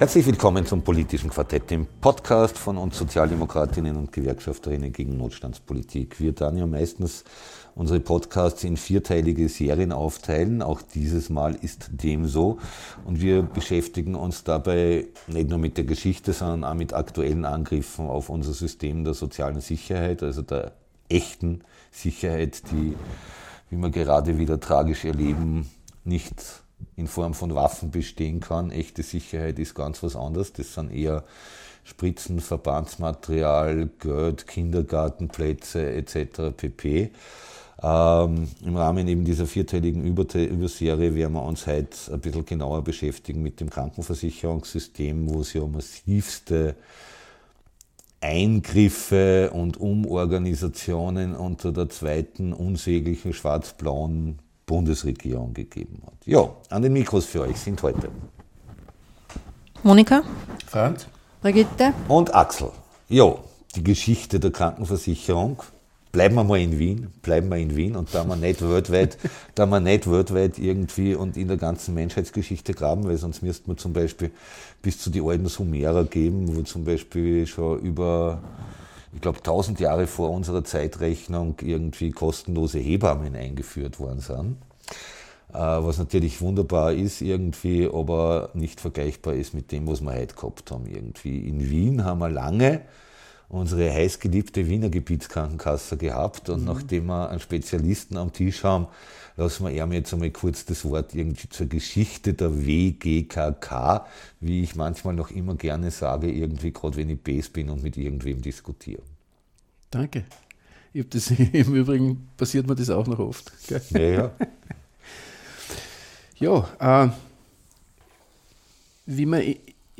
Herzlich willkommen zum politischen Quartett, dem Podcast von uns Sozialdemokratinnen und Gewerkschafterinnen gegen Notstandspolitik. Wir dann ja meistens unsere Podcasts in vierteilige Serien aufteilen. Auch dieses Mal ist dem so. Und wir beschäftigen uns dabei nicht nur mit der Geschichte, sondern auch mit aktuellen Angriffen auf unser System der sozialen Sicherheit, also der echten Sicherheit, die, wie wir gerade wieder tragisch erleben, nicht in Form von Waffen bestehen kann. Echte Sicherheit ist ganz was anderes. Das sind eher Spritzen, Verbandsmaterial, Geld, Kindergartenplätze etc. pp. Ähm, Im Rahmen eben dieser vierteiligen Überserie werden wir uns heute ein bisschen genauer beschäftigen mit dem Krankenversicherungssystem, wo es ja massivste Eingriffe und Umorganisationen unter der zweiten unsäglichen schwarz-blauen Bundesregierung gegeben hat. Ja, an den Mikros für euch sind heute Monika, Franz, Brigitte und Axel. Ja, die Geschichte der Krankenversicherung. Bleiben wir mal in Wien, bleiben wir in Wien und da wir nicht weltweit, da wir nicht weltweit irgendwie und in der ganzen Menschheitsgeschichte graben, weil sonst müssten wir zum Beispiel bis zu die alten Sumerer geben, wo zum Beispiel schon über ich glaube, tausend Jahre vor unserer Zeitrechnung irgendwie kostenlose Hebammen eingeführt worden sind. Äh, was natürlich wunderbar ist irgendwie, aber nicht vergleichbar ist mit dem, was wir heute gehabt haben irgendwie. In Wien haben wir lange unsere heißgeliebte Wiener Gebietskrankenkasse gehabt und mhm. nachdem wir einen Spezialisten am Tisch haben, lassen wir ihm jetzt einmal kurz das Wort irgendwie zur Geschichte der WGKK, wie ich manchmal noch immer gerne sage, irgendwie gerade wenn ich Base bin und mit irgendwem diskutiere. Danke. Ich das, Im Übrigen passiert mir das auch noch oft. Gell? Ja, ja äh, wie man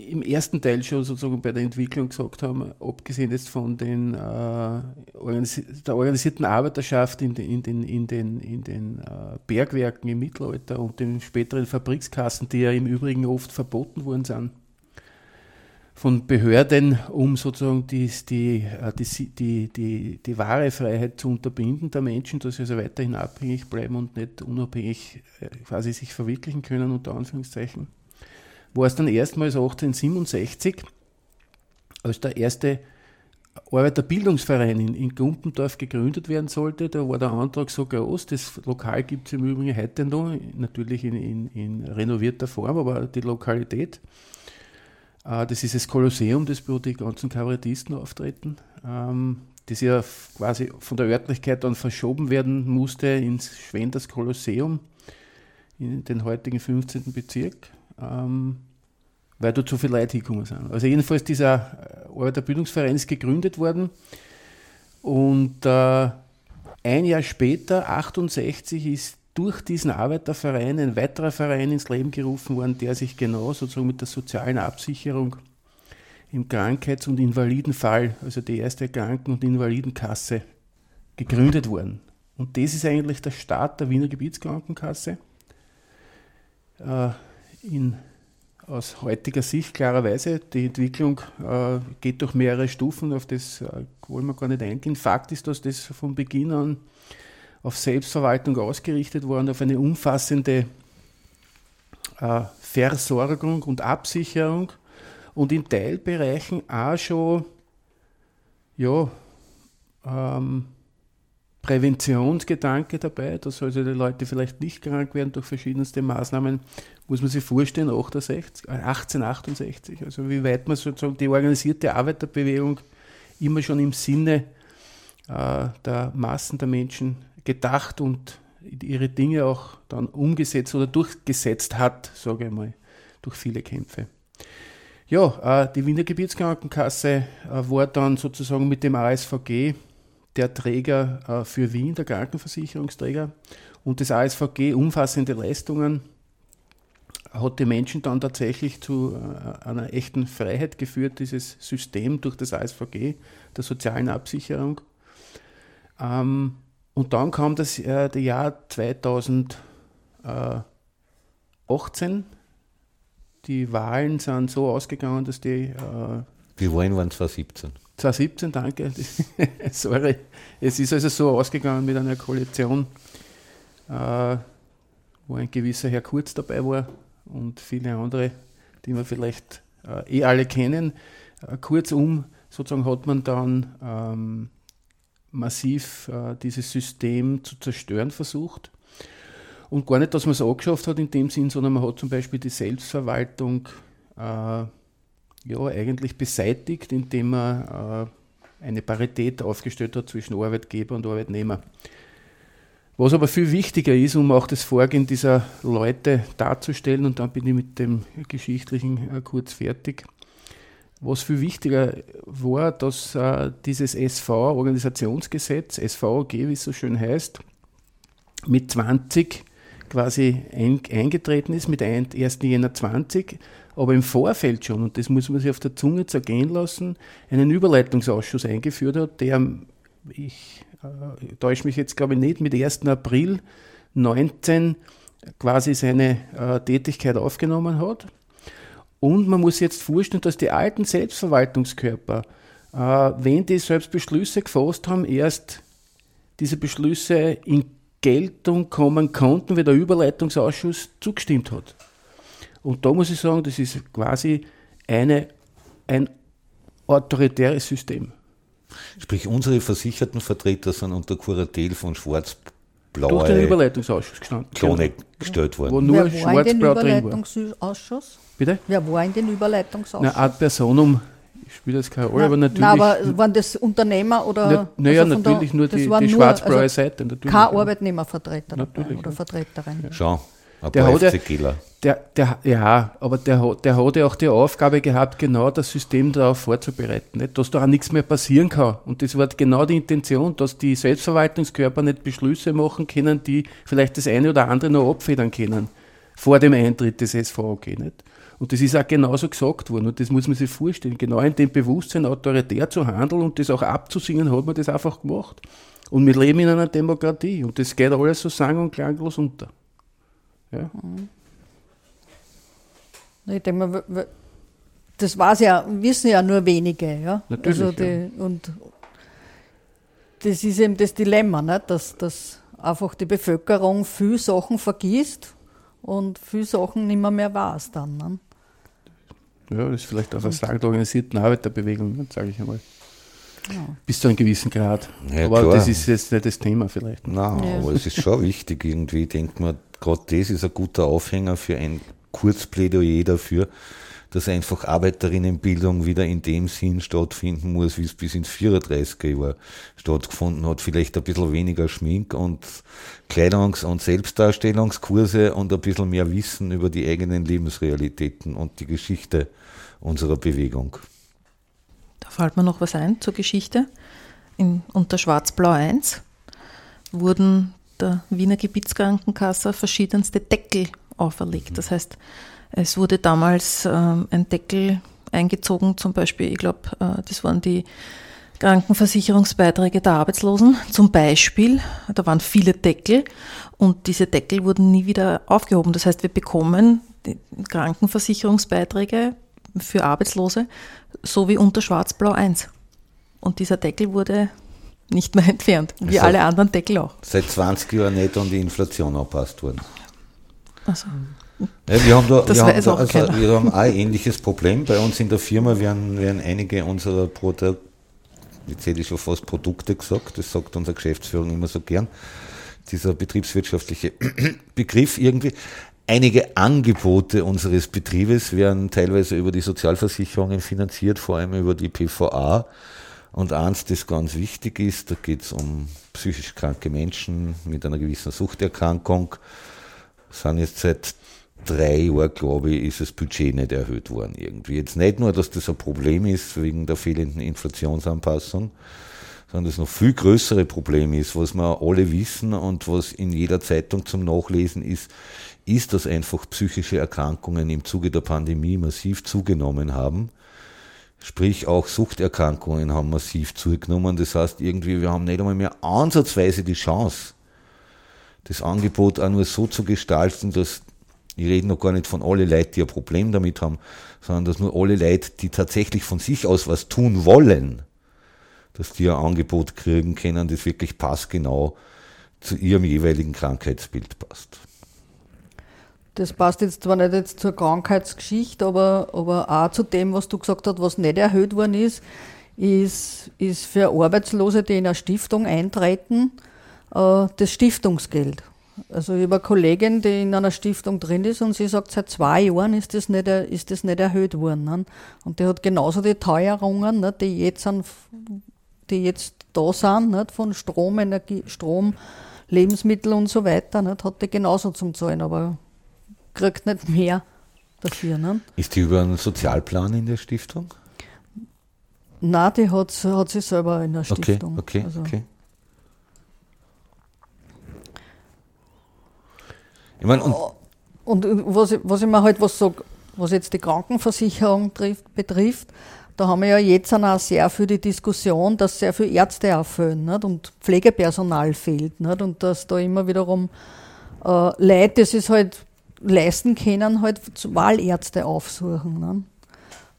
im ersten Teil schon sozusagen bei der Entwicklung gesagt haben, abgesehen jetzt von den, äh, der organisierten Arbeiterschaft in den, in den, in den, in den äh, Bergwerken im Mittelalter und den späteren Fabrikskassen, die ja im Übrigen oft verboten worden sind, von Behörden, um sozusagen die, die, äh, die, die, die wahre Freiheit zu unterbinden der Menschen, dass sie also weiterhin abhängig bleiben und nicht unabhängig äh, quasi sich verwirklichen können, unter Anführungszeichen war es dann erstmals 1867, als der erste Arbeiterbildungsverein in, in Gumpendorf gegründet werden sollte. Da war der Antrag so groß, das Lokal gibt es im Übrigen heute noch, natürlich in, in, in renovierter Form, aber die Lokalität. Äh, das ist das Kolosseum, das wo die ganzen Kabarettisten auftreten, ähm, das ja quasi von der Örtlichkeit dann verschoben werden musste ins Schwenders Kolosseum in den heutigen 15. Bezirk ähm, weil da zu viele Leute hingekommen sind. Also jedenfalls dieser äh, Arbeiterbildungsverein ist gegründet worden und äh, ein Jahr später, 68, ist durch diesen Arbeiterverein ein weiterer Verein ins Leben gerufen worden, der sich genau sozusagen mit der sozialen Absicherung im Krankheits- und Invalidenfall, also die erste Kranken- und Invalidenkasse, gegründet worden. Und das ist eigentlich der Start der Wiener Gebietskrankenkasse. Äh, in, aus heutiger Sicht klarerweise. Die Entwicklung äh, geht durch mehrere Stufen, auf das äh, wollen wir gar nicht eingehen. Fakt ist, dass das von Beginn an auf Selbstverwaltung ausgerichtet war und auf eine umfassende äh, Versorgung und Absicherung und in Teilbereichen auch schon ja, ähm, Präventionsgedanke dabei, dass also die Leute vielleicht nicht krank werden durch verschiedenste Maßnahmen, muss man sich vorstellen, 68, 1868, äh, also wie weit man sozusagen die organisierte Arbeiterbewegung immer schon im Sinne äh, der Massen der Menschen gedacht und ihre Dinge auch dann umgesetzt oder durchgesetzt hat, sage ich mal, durch viele Kämpfe. Ja, äh, die Wiener Gebietskrankenkasse äh, war dann sozusagen mit dem ASVG der Träger äh, für Wien, der Krankenversicherungsträger, und das ASVG umfassende Leistungen hat die Menschen dann tatsächlich zu äh, einer echten Freiheit geführt, dieses System durch das ASVG, der sozialen Absicherung. Ähm, und dann kam das äh, Jahr 2018. Die Wahlen sind so ausgegangen, dass die. Die Wahlen waren 2017. 2017, danke. Sorry. Es ist also so ausgegangen mit einer Koalition, äh, wo ein gewisser Herr Kurz dabei war und viele andere, die wir vielleicht äh, eh alle kennen. Äh, kurzum, sozusagen hat man dann ähm, massiv äh, dieses System zu zerstören versucht. Und gar nicht, dass man es angeschafft hat in dem Sinn, sondern man hat zum Beispiel die Selbstverwaltung äh, ja, eigentlich beseitigt, indem man äh, eine Parität aufgestellt hat zwischen Arbeitgeber und Arbeitnehmer. Was aber viel wichtiger ist, um auch das Vorgehen dieser Leute darzustellen, und dann bin ich mit dem Geschichtlichen äh, kurz fertig, was viel wichtiger war, dass äh, dieses SV-Organisationsgesetz, SVOG, wie es so schön heißt, mit 20 quasi ein, eingetreten ist, mit 1. Jänner 20, aber im Vorfeld schon, und das muss man sich auf der Zunge zergehen lassen, einen Überleitungsausschuss eingeführt hat, der, ich äh, täusche mich jetzt glaube ich nicht, mit 1. April 19 quasi seine äh, Tätigkeit aufgenommen hat und man muss jetzt vorstellen, dass die alten Selbstverwaltungskörper, äh, wenn die selbst Beschlüsse gefasst haben, erst diese Beschlüsse in Geltung kommen konnten, wie der Überleitungsausschuss zugestimmt hat. Und da muss ich sagen, das ist quasi eine, ein autoritäres System. Sprich, unsere versicherten Vertreter sind unter Kuratel von Schwarz-Blaue Durch den Überleitungsausschuss gestanden. Klone gestellt worden. Wo nur Schwarz-Blau drin war. Bitte? Wer war in den Überleitungsausschuss? Na, Ad personum spielt das keine Rolle, aber natürlich. Nein, aber waren das Unternehmer oder? Naja, also natürlich der, nur die, die schwarz-blaue also Seite. Natürlich, kein Arbeitnehmervertreter natürlich, oder Vertreterin. Ja. Schau. Ein der hat, ja, der, der, ja, aber der, der hat ja auch die Aufgabe gehabt, genau das System darauf vorzubereiten, nicht? dass da auch nichts mehr passieren kann. Und das war genau die Intention, dass die Selbstverwaltungskörper nicht Beschlüsse machen können, die vielleicht das eine oder andere noch abfedern können, vor dem Eintritt des SVOG. Nicht? Und das ist auch genauso gesagt worden. Und das muss man sich vorstellen. Genau in dem Bewusstsein, autoritär zu handeln und das auch abzusingen, hat man das einfach gemacht. Und wir leben in einer Demokratie. Und das geht alles so sang- und klanglos unter. Ja. Ich denke mal, das war's ja, wissen ja nur wenige. Ja? Natürlich. Also die, ja. Und das ist eben das Dilemma, nicht? Dass, dass einfach die Bevölkerung viel Sachen vergisst und viele Sachen nicht mehr, mehr weiß dann. Ne? Ja, das ist vielleicht auch ein Sagen der organisierten Arbeiterbewegung, sage ich einmal. Ja. Bis zu einem gewissen Grad. Ja, aber klar. das ist jetzt nicht das Thema vielleicht. Nein, ja. aber es ist schon wichtig irgendwie. Ich denke mir, gerade das ist ein guter Aufhänger für ein Kurzplädoyer dafür, dass einfach Arbeiterinnenbildung wieder in dem Sinn stattfinden muss, wie es bis ins 34er Jahr stattgefunden hat. Vielleicht ein bisschen weniger Schmink und Kleidungs- und Selbstdarstellungskurse und ein bisschen mehr Wissen über die eigenen Lebensrealitäten und die Geschichte unserer Bewegung. Da fällt mir noch was ein zur Geschichte. In, unter Schwarz-Blau 1 wurden der Wiener Gebietskrankenkasse verschiedenste Deckel auferlegt. Das heißt, es wurde damals ähm, ein Deckel eingezogen, zum Beispiel, ich glaube, äh, das waren die Krankenversicherungsbeiträge der Arbeitslosen zum Beispiel. Da waren viele Deckel und diese Deckel wurden nie wieder aufgehoben. Das heißt, wir bekommen die Krankenversicherungsbeiträge für Arbeitslose so wie unter Schwarz-Blau 1. Und dieser Deckel wurde nicht mehr entfernt, wie also alle anderen Deckel auch. Seit 20 Jahren nicht an die Inflation angepasst worden. Also. Ja, wir haben da, wir haben, da, also, wir haben ein ähnliches Problem. Bei uns in der Firma werden, werden einige unserer Produkte, jetzt hätte ich schon fast Produkte gesagt, das sagt unsere Geschäftsführung immer so gern, dieser betriebswirtschaftliche Begriff irgendwie. Einige Angebote unseres Betriebes werden teilweise über die Sozialversicherungen finanziert, vor allem über die PVA. Und eins, das ganz wichtig ist, da geht es um psychisch kranke Menschen mit einer gewissen Suchterkrankung sind jetzt seit drei Jahren, glaube ich, ist das Budget nicht erhöht worden irgendwie. Jetzt nicht nur, dass das ein Problem ist wegen der fehlenden Inflationsanpassung, sondern das noch viel größere Problem ist, was wir alle wissen und was in jeder Zeitung zum Nachlesen ist, ist, dass einfach psychische Erkrankungen im Zuge der Pandemie massiv zugenommen haben. Sprich, auch Suchterkrankungen haben massiv zugenommen. Das heißt, irgendwie, wir haben nicht einmal mehr ansatzweise die Chance, das Angebot auch nur so zu gestalten, dass, ich rede noch gar nicht von alle Leuten, die ein Problem damit haben, sondern dass nur alle Leute, die tatsächlich von sich aus was tun wollen, dass die ein Angebot kriegen können, das wirklich passgenau zu ihrem jeweiligen Krankheitsbild passt. Das passt jetzt zwar nicht jetzt zur Krankheitsgeschichte, aber, aber auch zu dem, was du gesagt hast, was nicht erhöht worden ist, ist, ist für Arbeitslose, die in eine Stiftung eintreten, das Stiftungsgeld. Also ich habe eine Kollegin, die in einer Stiftung drin ist und sie sagt, seit zwei Jahren ist das nicht, ist das nicht erhöht worden. Ne? Und die hat genauso die Teuerungen, ne, die, jetzt sind, die jetzt da sind, nicht, von Strom, Energie, Strom, Lebensmittel und so weiter, nicht, hat die genauso zum Zahlen, aber kriegt nicht mehr dafür. Ne? Ist die über einen Sozialplan in der Stiftung? Nein, die hat, hat sie selber in der Stiftung. Okay, okay, also. okay. Ich mein, und, und was, was ich mir halt was sage, was jetzt die Krankenversicherung trifft, betrifft, da haben wir ja jetzt auch sehr für die Diskussion, dass sehr viele Ärzte auffüllen nicht? und Pflegepersonal fehlt nicht? und dass da immer wiederum äh, Leute, das ist halt leisten können, halt Wahlärzte aufsuchen. Ne?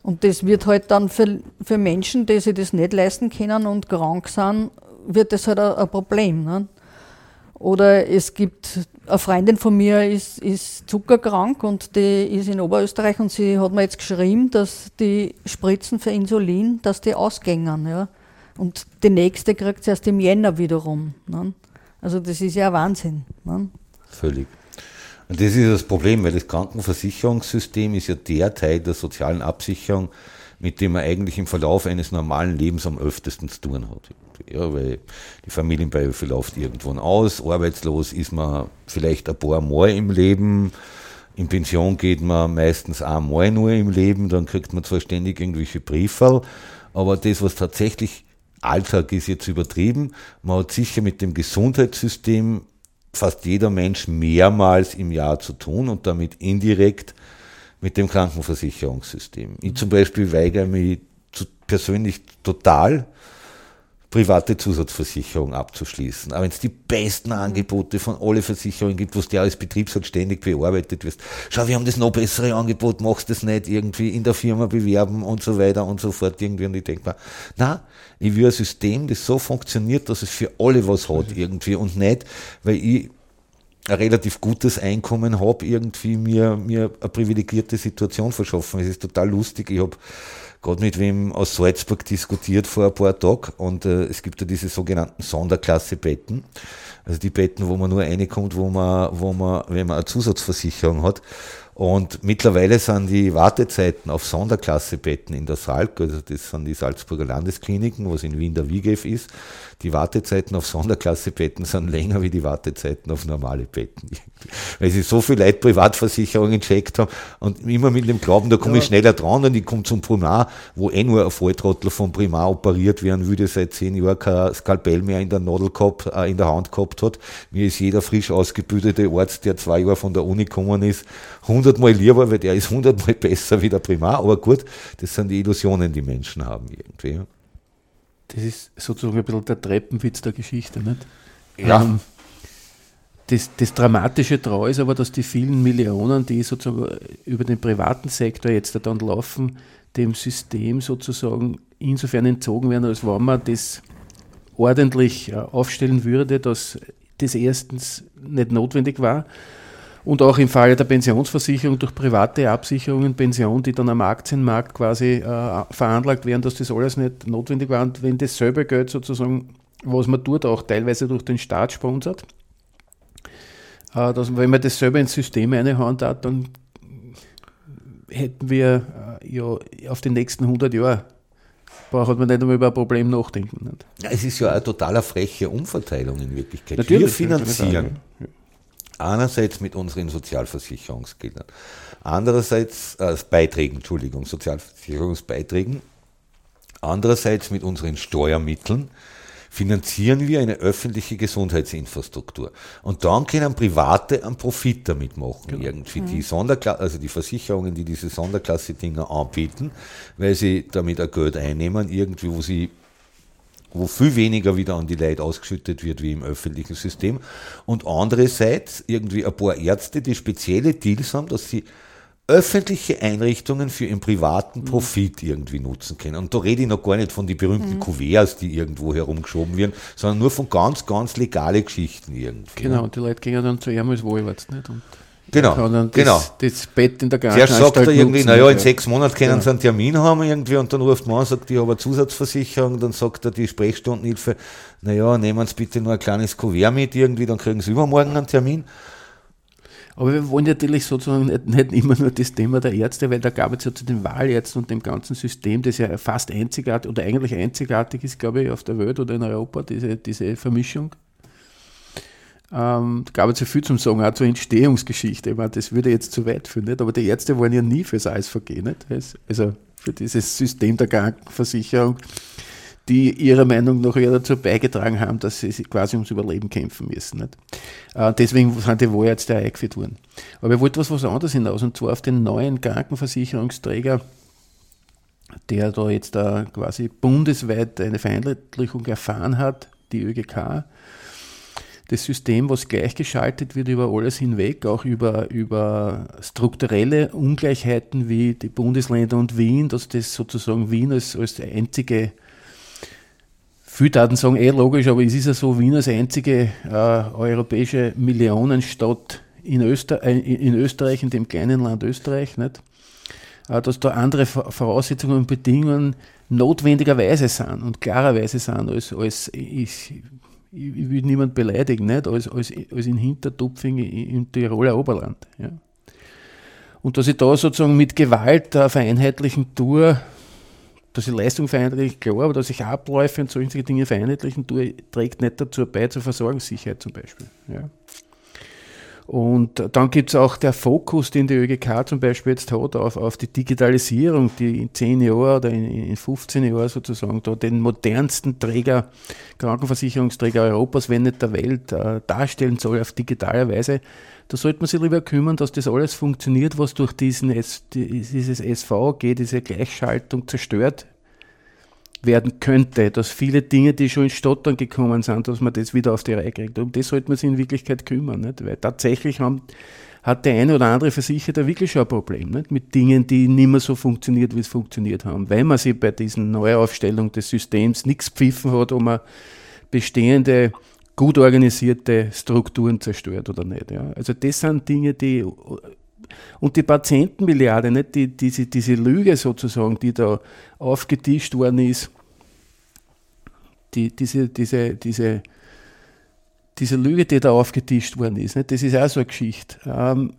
Und das wird halt dann für, für Menschen, die sich das nicht leisten können und krank sind, wird das halt ein, ein Problem. Ne? Oder es gibt eine Freundin von mir ist, ist zuckerkrank und die ist in Oberösterreich und sie hat mir jetzt geschrieben, dass die Spritzen für Insulin, dass die ausgängen. Ja? Und die nächste kriegt sie erst im Jänner wiederum. Ne? Also das ist ja Wahnsinn. Ne? Völlig. Und das ist das Problem, weil das Krankenversicherungssystem ist ja der Teil der sozialen Absicherung, mit dem man eigentlich im Verlauf eines normalen Lebens am öftesten zu tun hat. Ja, weil die Familienbeihilfe läuft irgendwann aus, arbeitslos ist man vielleicht ein paar Mal im Leben, in Pension geht man meistens einmal nur im Leben, dann kriegt man zwar ständig irgendwelche Briefe, aber das, was tatsächlich Alltag ist jetzt übertrieben. Man hat sicher mit dem Gesundheitssystem fast jeder Mensch mehrmals im Jahr zu tun und damit indirekt mit dem Krankenversicherungssystem. Ich zum Beispiel weigere mich zu, persönlich total, private Zusatzversicherung abzuschließen. Aber wenn es die besten Angebote von alle Versicherungen gibt, wo du als Betriebsrat ständig bearbeitet wirst, schau, wir haben das noch bessere Angebot, machst das nicht irgendwie in der Firma bewerben und so weiter und so fort irgendwie. Und ich denke mir, na, ich will ein System, das so funktioniert, dass es für alle was hat irgendwie und nicht, weil ich ein relativ gutes Einkommen habe, irgendwie mir, mir eine privilegierte Situation verschaffen. Es ist total lustig. Ich habe gerade mit wem aus Salzburg diskutiert vor ein paar Tagen und äh, es gibt ja diese sogenannten Sonderklasse-Betten. Also die Betten, wo man nur reinkommt, wo man, wo man, wenn man eine Zusatzversicherung hat. Und mittlerweile sind die Wartezeiten auf Sonderklassebetten in der Salk, also das sind die Salzburger Landeskliniken, was in Wien der WIGEF ist, die Wartezeiten auf Sonderklassebetten sind länger wie die Wartezeiten auf normale Betten. Weil sie so viele Leute Privatversicherungen gecheckt haben und immer mit dem Glauben, da komme ja. ich schneller dran und ich komme zum Primar, wo eh nur ein Volltrottel vom Primar operiert werden würde, seit zehn Jahren kein Skalpell mehr in der Nadel gehabt, äh, in der Hand gehabt hat. Mir ist jeder frisch ausgebildete Arzt, der zwei Jahre von der Uni gekommen ist, hundertmal lieber, weil der ist hundertmal besser wie der Primar. Aber gut, das sind die Illusionen, die Menschen haben irgendwie. Das ist sozusagen ein bisschen der Treppenwitz der Geschichte, nicht? Ja. Ähm, das, das, Dramatische daran ist aber, dass die vielen Millionen, die sozusagen über den privaten Sektor jetzt dann laufen, dem System sozusagen insofern entzogen werden, als wenn man das ordentlich aufstellen würde, dass das erstens nicht notwendig war und auch im Falle der Pensionsversicherung durch private Absicherungen, Pensionen, die dann am Aktienmarkt quasi äh, veranlagt werden, dass das alles nicht notwendig war. Und wenn dasselbe Geld sozusagen, was man tut, auch teilweise durch den Staat sponsert, äh, dass, wenn man dasselbe ins System einhauen hat, dann hätten wir äh, ja auf die nächsten 100 Jahre braucht man nicht einmal über ein Problem nachdenken. Nicht? Ja, es ist ja eine total freche Umverteilung in Wirklichkeit. Natürlich, wir finanzieren Einerseits mit unseren Sozialversicherungsgeldern, andererseits äh, Beiträgen, Entschuldigung, Sozialversicherungsbeiträgen, andererseits mit unseren Steuermitteln finanzieren wir eine öffentliche Gesundheitsinfrastruktur. Und dann können Private einen Profit damit machen, genau. irgendwie. Die Sonderklasse, also die Versicherungen, die diese Sonderklasse-Dinger anbieten, weil sie damit ein Geld einnehmen, irgendwie, wo sie wo viel weniger wieder an die Leute ausgeschüttet wird wie im öffentlichen System. Und andererseits irgendwie ein paar Ärzte, die spezielle Deals haben, dass sie öffentliche Einrichtungen für ihren privaten mhm. Profit irgendwie nutzen können. Und da rede ich noch gar nicht von den berühmten mhm. Kuverts, die irgendwo herumgeschoben werden, sondern nur von ganz, ganz legale Geschichten irgendwie. Genau, und die Leute gehen dann zu ihm als Wohlwärts nicht. Und Genau, das, genau. Das Bett in der Zuerst sagt er irgendwie, naja, in sechs Monaten können genau. sie einen Termin haben irgendwie und dann ruft man an, sagt, ich habe eine Zusatzversicherung, dann sagt er die Sprechstundenhilfe, naja, nehmen Sie bitte nur ein kleines Kuvert mit irgendwie, dann kriegen Sie übermorgen einen Termin. Aber wir wollen natürlich sozusagen nicht, nicht, immer nur das Thema der Ärzte, weil da gab es ja zu den Wahlärzten und dem ganzen System, das ja fast einzigartig oder eigentlich einzigartig ist, glaube ich, auf der Welt oder in Europa, diese, diese Vermischung ähm, gab es ja viel zum Sagen, auch zur Entstehungsgeschichte. Ich meine, das würde jetzt zu weit führen, nicht? aber die Ärzte waren ja nie fürs ASVG, nicht? also für dieses System der Krankenversicherung, die ihrer Meinung nach ja dazu beigetragen haben, dass sie quasi ums Überleben kämpfen müssen. Nicht? Äh, deswegen sind die Wahlärzte auch eingeführt worden. Aber ich wollte was, was anderes hinaus, und zwar auf den neuen Krankenversicherungsträger, der da jetzt da quasi bundesweit eine Vereinheitlichung erfahren hat, die ÖGK, das System, was gleichgeschaltet wird über alles hinweg, auch über, über strukturelle Ungleichheiten wie die Bundesländer und Wien, dass das sozusagen Wien als, als einzige, viele Daten sagen eh logisch, aber es ist ja so, Wien als einzige äh, europäische Millionenstadt in, Öster, äh, in Österreich, in dem kleinen Land Österreich, nicht? Äh, dass da andere Voraussetzungen und Bedingungen notwendigerweise sind und klarerweise sind als, als ich, ich, will niemand beleidigen, nicht? Als, als, als in Hintertupfing im Tiroler Oberland. Ja. Und dass ich da sozusagen mit Gewalt der vereinheitlichen Tour, dass ich Leistung vereinheitliche, klar, aber dass ich Abläufe und solche Dinge vereinheitlichen tue, trägt nicht dazu bei, zur Versorgungssicherheit zum Beispiel. Ja. Und dann gibt es auch der Fokus, den die ÖGK zum Beispiel jetzt hat, auf, auf die Digitalisierung, die in 10 Jahren oder in, in 15 Jahren sozusagen da den modernsten Träger, Krankenversicherungsträger Europas, wenn nicht der Welt, äh, darstellen soll auf digitale Weise. Da sollte man sich lieber kümmern, dass das alles funktioniert, was durch diesen S, dieses SVG, diese Gleichschaltung zerstört werden könnte, dass viele Dinge, die schon ins Stottern gekommen sind, dass man das wieder auf die Reihe kriegt. Um das sollte man sich in Wirklichkeit kümmern, nicht? weil tatsächlich haben, hat der eine oder andere Versicherer wirklich schon ein Problem nicht? mit Dingen, die nicht mehr so funktioniert, wie es funktioniert haben, weil man sich bei diesen Neuaufstellung des Systems nichts pfiffen hat, um man bestehende gut organisierte Strukturen zerstört oder nicht. Ja. Also das sind Dinge, die und die Patientenmilliarde, nicht die, diese, diese Lüge sozusagen, die da aufgetischt worden ist, die, diese, diese, diese, diese Lüge, die da aufgetischt worden ist, nicht? das ist auch so eine Geschichte, ähm,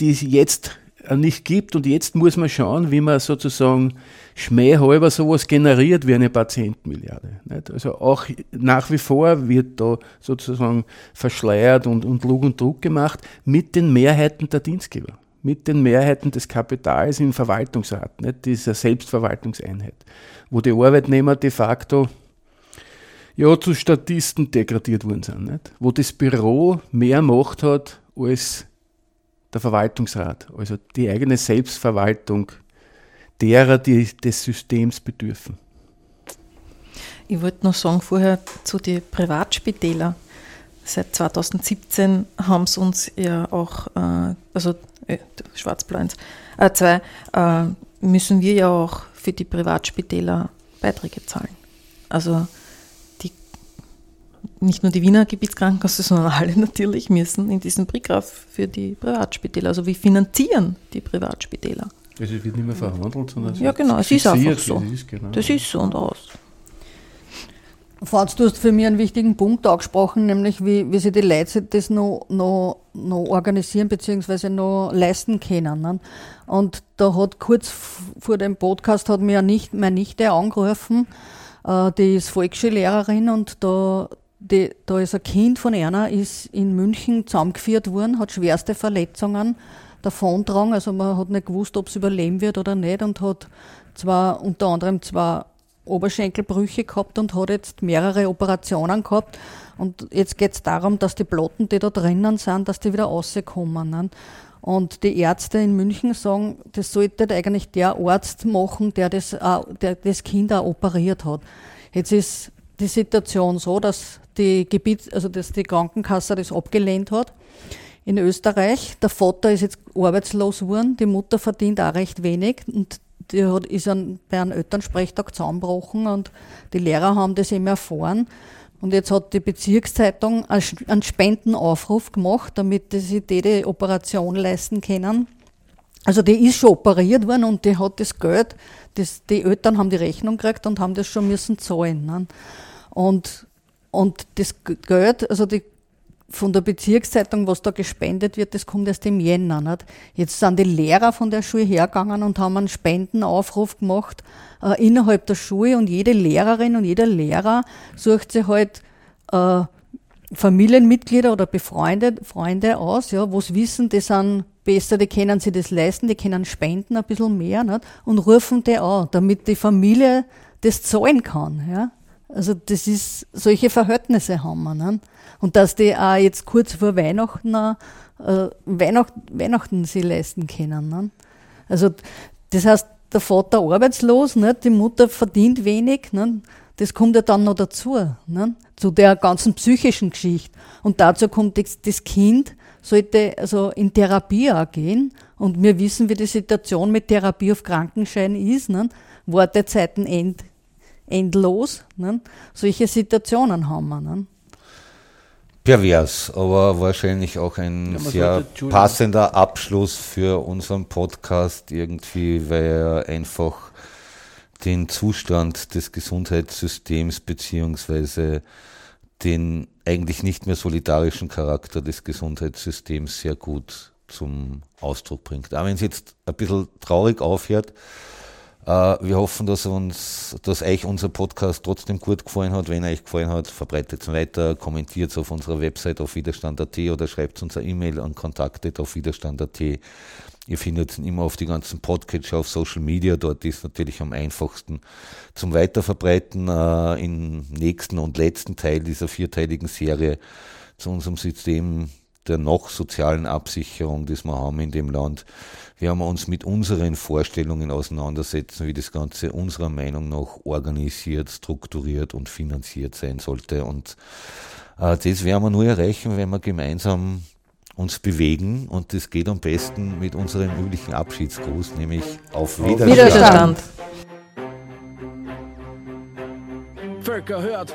die jetzt nicht gibt und jetzt muss man schauen, wie man sozusagen schmähhalber sowas generiert wie eine Patientenmilliarde. Also auch nach wie vor wird da sozusagen verschleiert und, und Lug und Druck gemacht mit den Mehrheiten der Dienstgeber, mit den Mehrheiten des Kapitals im Verwaltungsrat, nicht? dieser Selbstverwaltungseinheit, wo die Arbeitnehmer de facto ja, zu Statisten degradiert worden sind, nicht? wo das Büro mehr Macht hat als der Verwaltungsrat, also die eigene Selbstverwaltung derer, die des Systems bedürfen. Ich wollte noch sagen vorher zu den Privatspitälern. Seit 2017 haben sie uns ja auch, äh, also äh, schwarz-blau äh, zwei, äh, müssen wir ja auch für die Privatspitäler Beiträge zahlen. Also nicht nur die Wiener Gebietskrankenkasse, sondern alle natürlich müssen in diesen Briefgraf für die Privatspitäler. Also wir finanzieren die Privatspitäler. Also es wird nicht mehr verhandelt, sondern Ja, genau, es ist einfach so. Ist, genau. Das ist so und aus. Franz, du hast für mich einen wichtigen Punkt angesprochen, nämlich wie, wie sie die Leute das noch, noch, noch organisieren bzw. noch leisten können. Ne? Und da hat kurz vor dem Podcast hat mir nicht, meine Nichte angerufen, äh, die ist Volksschullehrerin und da, die, da ist ein Kind von einer, ist in München zusammengeführt worden, hat schwerste Verletzungen davontragen. Also man hat nicht gewusst, ob es überleben wird oder nicht und hat zwar unter anderem zwei Oberschenkelbrüche gehabt und hat jetzt mehrere Operationen gehabt. Und jetzt geht es darum, dass die Plotten, die da drinnen sind, dass die wieder rauskommen. Ne? Und die Ärzte in München sagen, das sollte eigentlich der Arzt machen, der das, der das Kind auch operiert hat. Jetzt ist die Situation so, dass die Gebiet, also dass die Krankenkasse das abgelehnt hat. In Österreich, der Vater ist jetzt arbeitslos geworden, die Mutter verdient auch recht wenig und die hat, ist an, bei einem Elternsprechtag zusammengebrochen und die Lehrer haben das eben erfahren. Und jetzt hat die Bezirkszeitung einen Spendenaufruf gemacht, damit sie die, Operation leisten können. Also die ist schon operiert worden und die hat das Geld, das, die Eltern haben die Rechnung gekriegt und haben das schon müssen zahlen. Ne? Und, und das Geld, also die von der Bezirkszeitung, was da gespendet wird, das kommt erst im Jänner. Nicht? Jetzt sind die Lehrer von der Schule hergegangen und haben einen Spendenaufruf gemacht äh, innerhalb der Schule und jede Lehrerin und jeder Lehrer sucht sich halt äh, Familienmitglieder oder befreundet Freunde aus, ja, wo sie wissen, die sind besser, die können sich das leisten, die können spenden ein bisschen mehr nicht? und rufen die an, damit die Familie das zahlen kann. Ja? Also das ist, solche Verhältnisse haben wir. Nicht? Und dass die auch jetzt kurz vor Weihnachten, äh, Weihnacht, Weihnachten sie leisten können. Ne? Also das heißt, der Vater arbeitslos, ne? die Mutter verdient wenig. Ne? Das kommt ja dann noch dazu, ne? zu der ganzen psychischen Geschichte. Und dazu kommt das Kind, sollte also in Therapie auch gehen. Und wir wissen, wie die Situation mit Therapie auf Krankenschein ist. Ne? Wartezeiten end, endlos. Ne? Solche Situationen haben wir. Ne? pervers, aber wahrscheinlich auch ein ja, sehr passender Abschluss für unseren Podcast irgendwie, weil er einfach den Zustand des Gesundheitssystems beziehungsweise den eigentlich nicht mehr solidarischen Charakter des Gesundheitssystems sehr gut zum Ausdruck bringt. Auch wenn es jetzt ein bisschen traurig aufhört, wir hoffen, dass uns, dass euch unser Podcast trotzdem gut gefallen hat. Wenn euch gefallen hat, verbreitet es weiter, kommentiert es auf unserer Website auf widerstand.at oder schreibt uns eine E-Mail an kontaktet auf widerstand.at. Ihr findet es immer auf die ganzen Podcatcher auf Social Media. Dort ist natürlich am einfachsten zum Weiterverbreiten. Äh, Im nächsten und letzten Teil dieser vierteiligen Serie zu unserem System der noch sozialen Absicherung, das wir haben in dem Land, werden wir uns mit unseren Vorstellungen auseinandersetzen, wie das Ganze unserer Meinung nach organisiert, strukturiert und finanziert sein sollte. Und äh, das werden wir nur erreichen, wenn wir gemeinsam uns bewegen und das geht am besten mit unserem üblichen Abschiedsgruß, nämlich auf Widerstand. Widerstand. Völker hört.